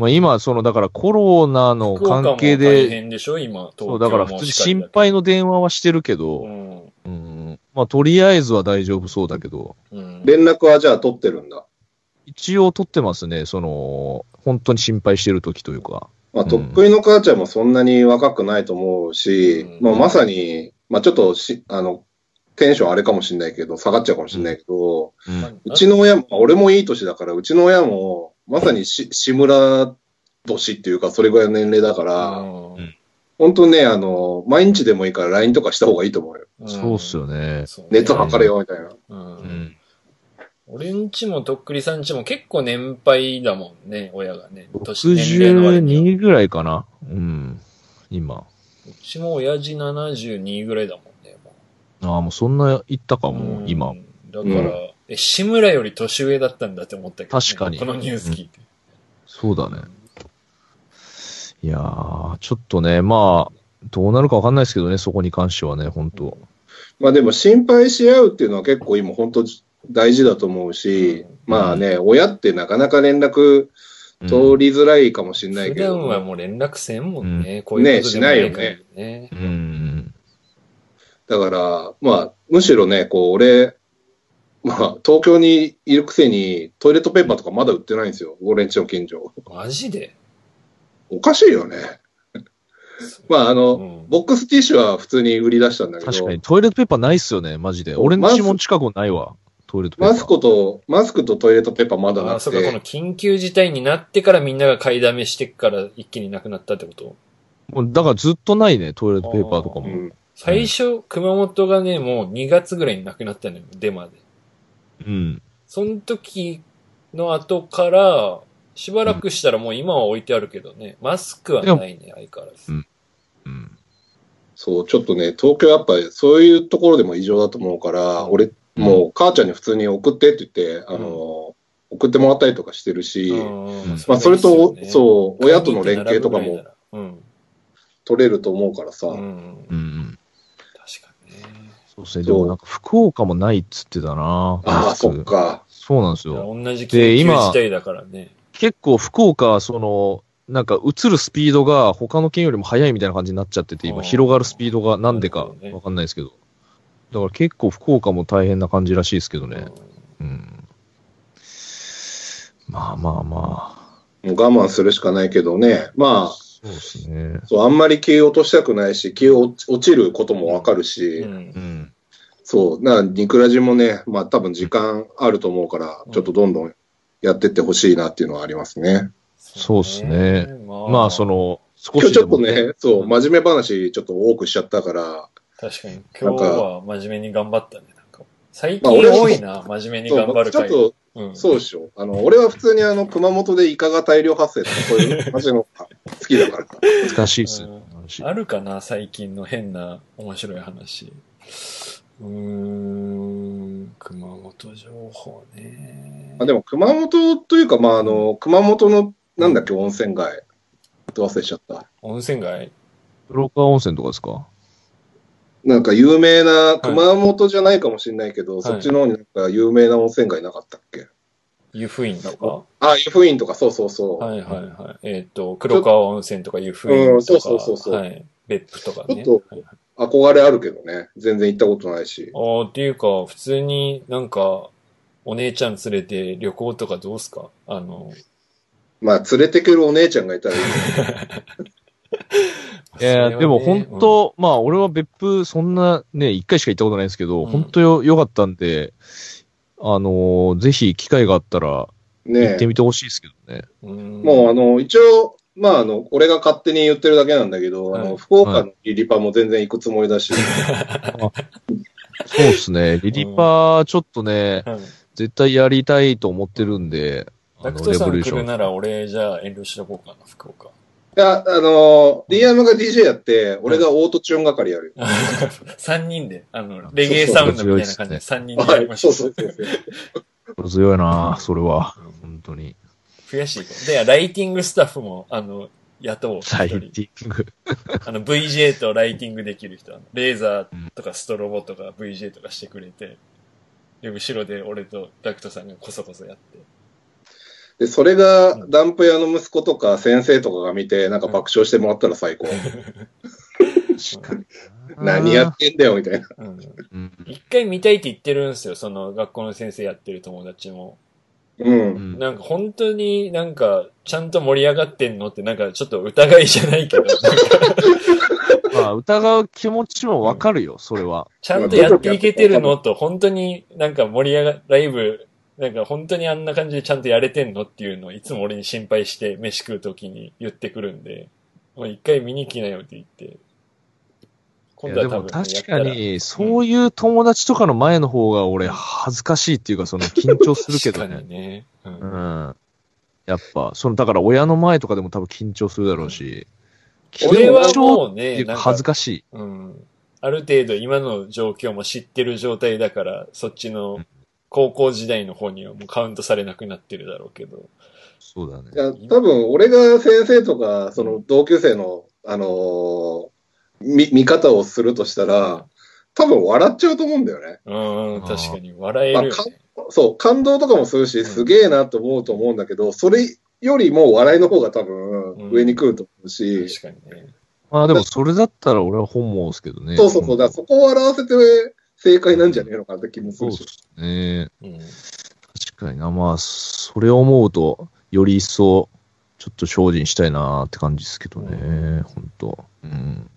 まあ今、その、だからコロナの関係大で、変でしょ？今、東京もそう、だから普通に心配の電話はしてるけうど、ん。うん。まあとりあえずは大丈夫そうだけど、うん。連絡はじゃあ取ってるんだ？一応取ってますね。その、本当に心配してる時というか。まあ、うんとっくりの母ちゃんもそんなに若くないと思うし、うんまあ、まさに、まあ、ちょっとし、あの、テンションあれかもしれないけど、下がっちゃうかもしれないけど、うん。うちの親も、俺もいい年だから、うちの親も、まさにし、志村年っていうか、それぐらいの年齢だから、うん本当ね、あの、毎日でもいいから LINE とかした方がいいと思うよ。そうっすよね。熱測れよ、みたいな。う。うんん。俺んちもとっくりさんちも結構年配だもんね、親がね。年年齢の割には。62ぐらいかな。うん。今。うちも親父72ぐらいだもんね、もああ、もうそんな言ったかう。も、うん今。。だから、え、志村より年上だったんだって思ったけどね、確かにこのニュース聞いて。そうだね。いやー、ちょっとね、まあ、どうなるかわかんないですけどね、そこに関してはね、本当まあでも心配し合うっていうのは結構今本当大事だと思うし、まあね、親ってなかなか連絡通りづらいかもしれない普けど、段はもう連絡せんもんね。こういうことでもない限りね。うん。だから、まあ、むしろね、こう、俺、まあ、東京にいるくせに、トイレットペーパーとかまだ売ってないんですよ。俺んちの近所。マジで？おかしいよね。まあ、あの、うんボックスティッシュは普通に売り出したんだけど、確かに、トイレットペーパーないっすよね、マジで。俺んちも近くないわ、トイレットペーパー。マスクと、マスクとトイレットペーパーまだなあ、くそうか、このて、緊急事態になってからみんなが買いだめしてから一気になくなったってこと？もうだからずっとないね、トイレットペーパーとかも。うん、最初、熊本がね、もう2月ぐらいになくなったのよ、デマで。うん。その時の後から、しばらくしたらもう今は置いてあるけどね、マスクはないね、相変わらず。うん。うん。そう、ちょっとね、東京やっぱりそういうところでも異常だと思うから、俺、もう母ちゃんに普通に送ってって言って、あの、送ってもらったりとかしてるし、うん。まあそれと、うそう、親との連携とかもうん。取れると思うからさ、うん。そうですね。でもなんか福岡もないっつってたな。ああ、そっか。そうなんですよ。同じ緊急事態だからね。結構福岡、その、なんか映るスピードが他の県よりも速いみたいな感じになっちゃってて、今広がるスピードがなんでかわかんないですけど。だから結構福岡も大変な感じらしいですけどね。うん。まあまあまあ。もう我慢するしかないけどね、まあ、そうですね。そう、あんまり気を落としたくないし、気を落ちることもわかるし、うん。うん。そう、な、ニクラジもね、まあ多分時間あると思うから、ちょっとどんどんやってってほしいなっていうのはありますね。そうっすね。ままあそ、の、少今日ちょっとね、そう、真面目話ちょっと多くしちゃったから、確かに、今日は真面目に頑張ったね。なんか最近多いな、真面目に頑張る回。ちょっと、うんそうでしょ。あの、俺は普通にあの、熊本でイカが大量発生とか、そういう話の 好きだから。難しいっすよ。あるかな、最近の変な面白い話。うーん、熊本情報ね。あでも、熊本というか、まあ、あの、熊本の、なんだっけ、温泉街。ど忘れしちゃった。温泉街？黒川温泉とかですか？なんか有名な、熊本じゃないかもしれないけど、そっちの方になんか有名な温泉街なかったっけ？湯布院とか？あ、湯布院とか、そうそうそう。はいはいはい。えっ、と、黒川温泉とか湯布院うんとか、そうそうそうそうはい。別府とかね。ちょっとはいはい憧れあるけどね。全然行ったことないし。あーっていうか、普通になんか、お姉ちゃん連れて旅行とかどうすか？あの、まあ、連れてくるお姉ちゃんがいたらいい。いや、でも本当、まあ俺は別府そんなね、一回しか行ったことないんですけど、うん本当よ、良かったんで、あのーぜひ機会があったら行ねってみてほしいですけどね。うんもう、あの、一応、まあ、あの、俺が勝手に言ってるだけなんだけど、あはいの、福岡のリリパも全然行くつもりだし、そうですね。リリパーちょっとね、はい絶対やりたいと思ってるんで、あのダクトさん来るレボリューション。なら俺じゃあ遠慮しとこうかな、福岡。いや、あの、リアムが DJ やって、俺がオートチューン係やるよ。3人で、あの、レゲエサウンドみたいな感じで3人でやはい、りましょそうう。そうそうそう。強いなそれは。本当に。増やしていこう。で、ライティングスタッフも、あの、雇おう。ライティング。あの、VJ とライティングできる人。レーザーとかストロボとか VJ とかしてくれて、で、後ろで俺とダクトさんがこそこそやって。で、それが、ダンプ屋の息子とか先生とかが見て、なんか爆笑してもらったら最高。何やってんだよ、みたいな。うん。うん一回見たいって言ってるんですよ、その学校の先生やってる友達も。う。うんんなんか本当になんか、ちゃんと盛り上がってんのってなんかちょっと疑いじゃないけど、まあ、疑う気持ちもわかるよ、それは。ちゃんとやっていけてるのと、本当になんか盛り上が、ライブ、なんか本当にあんな感じでちゃんとやれてんのっていうのをいつも俺に心配して飯食う時に言ってくるんで、もう一回見に来なよって言って。今度は多分や確。かに、そういう友達とかの前の方が俺恥ずかしいっていうか、その緊張するけど確かね。にね。うんうん。やっぱ、その、だから親の前とかでも多分緊張するだろうし。俺は緊張もうね恥ずかしい。うん。ある程度今の状況も知ってる状態だから、そっちの高校時代の方にはもうカウントされなくなってるだろうけど、そうだねい。や、多分俺が先生とか、その同級生の、あのー見、見方をするとしたら、多分笑っちゃうと思うんだよね。うん、うん確かに。笑えるよね。そう、感動とかもするし、すげえなと思うと思うんだけど、それよりも笑いの方が多分上に来ると思うし、確かにね。まあでもそれだったら俺は本望ですけどね。そうそうそう、だからそこを笑わせて正解なんじゃねえのかなって気もするし。そうですね。うん。確かにな。まあ、それを思うと、より一層、ちょっと精進したいなって感じですけどね。本当うん。